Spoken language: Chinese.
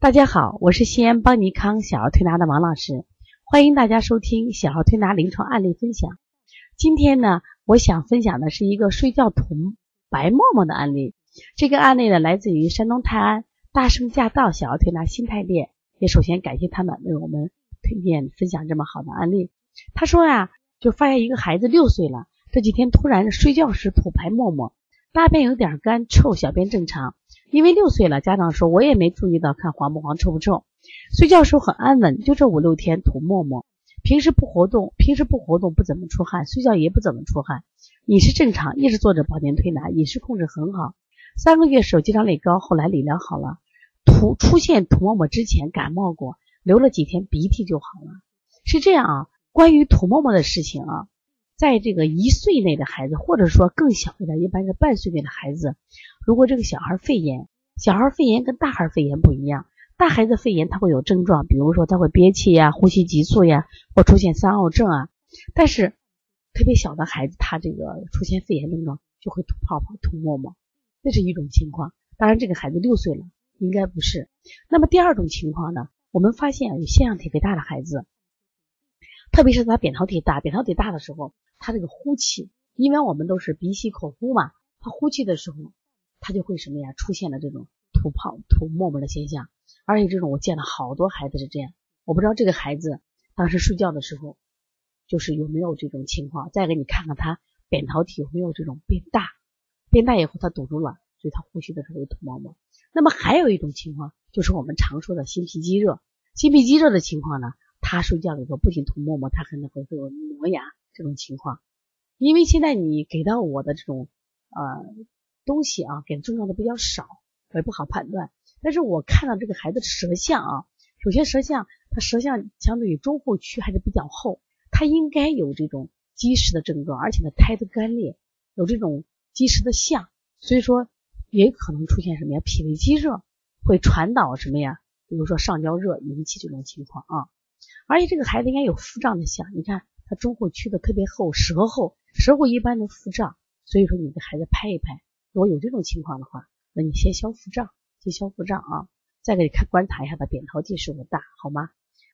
大家好，我是西安邦尼康小儿推拿的王老师，欢迎大家收听小儿推拿临床案例分享。今天呢，我想分享的是一个睡觉吐白沫沫的案例。这个案例呢，来自于山东泰安大圣驾到小儿推拿新泰店。也首先感谢他们为我们推荐分享这么好的案例。他说呀，就发现一个孩子六岁了，这几天突然睡觉时吐白沫沫，大便有点干臭，小便正常。因为六岁了，家长说我也没注意到看黄不黄臭不臭，睡觉时候很安稳，就这五六天吐沫沫，平时不活动，平时不活动不怎么出汗，睡觉也不怎么出汗，饮食正常，一直做着保健推拿，饮食控制很好。三个月时候经常累高，后来理疗好了。吐出现吐沫沫之前感冒过，流了几天鼻涕就好了。是这样啊，关于吐沫沫的事情啊，在这个一岁内的孩子，或者说更小一点，一般是半岁内的孩子。如果这个小孩肺炎，小孩肺炎跟大孩肺炎不一样，大孩子肺炎他会有症状，比如说他会憋气呀、呼吸急促呀，或出现三奥症啊。但是特别小的孩子，他这个出现肺炎症状就会吐泡泡、吐沫沫，这是一种情况。当然，这个孩子六岁了，应该不是。那么第二种情况呢？我们发现有腺样体肥大的孩子，特别是他扁桃体大，扁桃体大的时候，他这个呼气，因为我们都是鼻吸口呼嘛，他呼气的时候。他就会什么呀？出现了这种吐泡、吐沫沫的现象，而且这种我见了好多孩子是这样。我不知道这个孩子当时睡觉的时候，就是有没有这种情况。再给你看看他扁桃体有没有这种变大，变大以后他堵住了，所以他呼吸的时候吐沫沫。那么还有一种情况，就是我们常说的心脾积热。心脾积热的情况呢，他睡觉的时候不仅吐沫沫，他可能会会有磨牙这种情况。因为现在你给到我的这种呃。东西啊，给的重要的比较少，我也不好判断。但是我看到这个孩子舌象啊，首先舌象，他舌象相对于中后区还是比较厚，他应该有这种积食的症状，而且呢胎的干裂，有这种积食的象，所以说也可能出现什么呀？脾胃积热会传导什么呀？比如说上焦热引起这种情况啊。而且这个孩子应该有腹胀的象，你看他中后区的特别厚，舌厚，舌厚一般都腹胀，所以说你给孩子拍一拍。如果有这种情况的话，那你先消腹胀，先消腹胀啊，再给你看观察一下他扁桃体是不是大，好吗？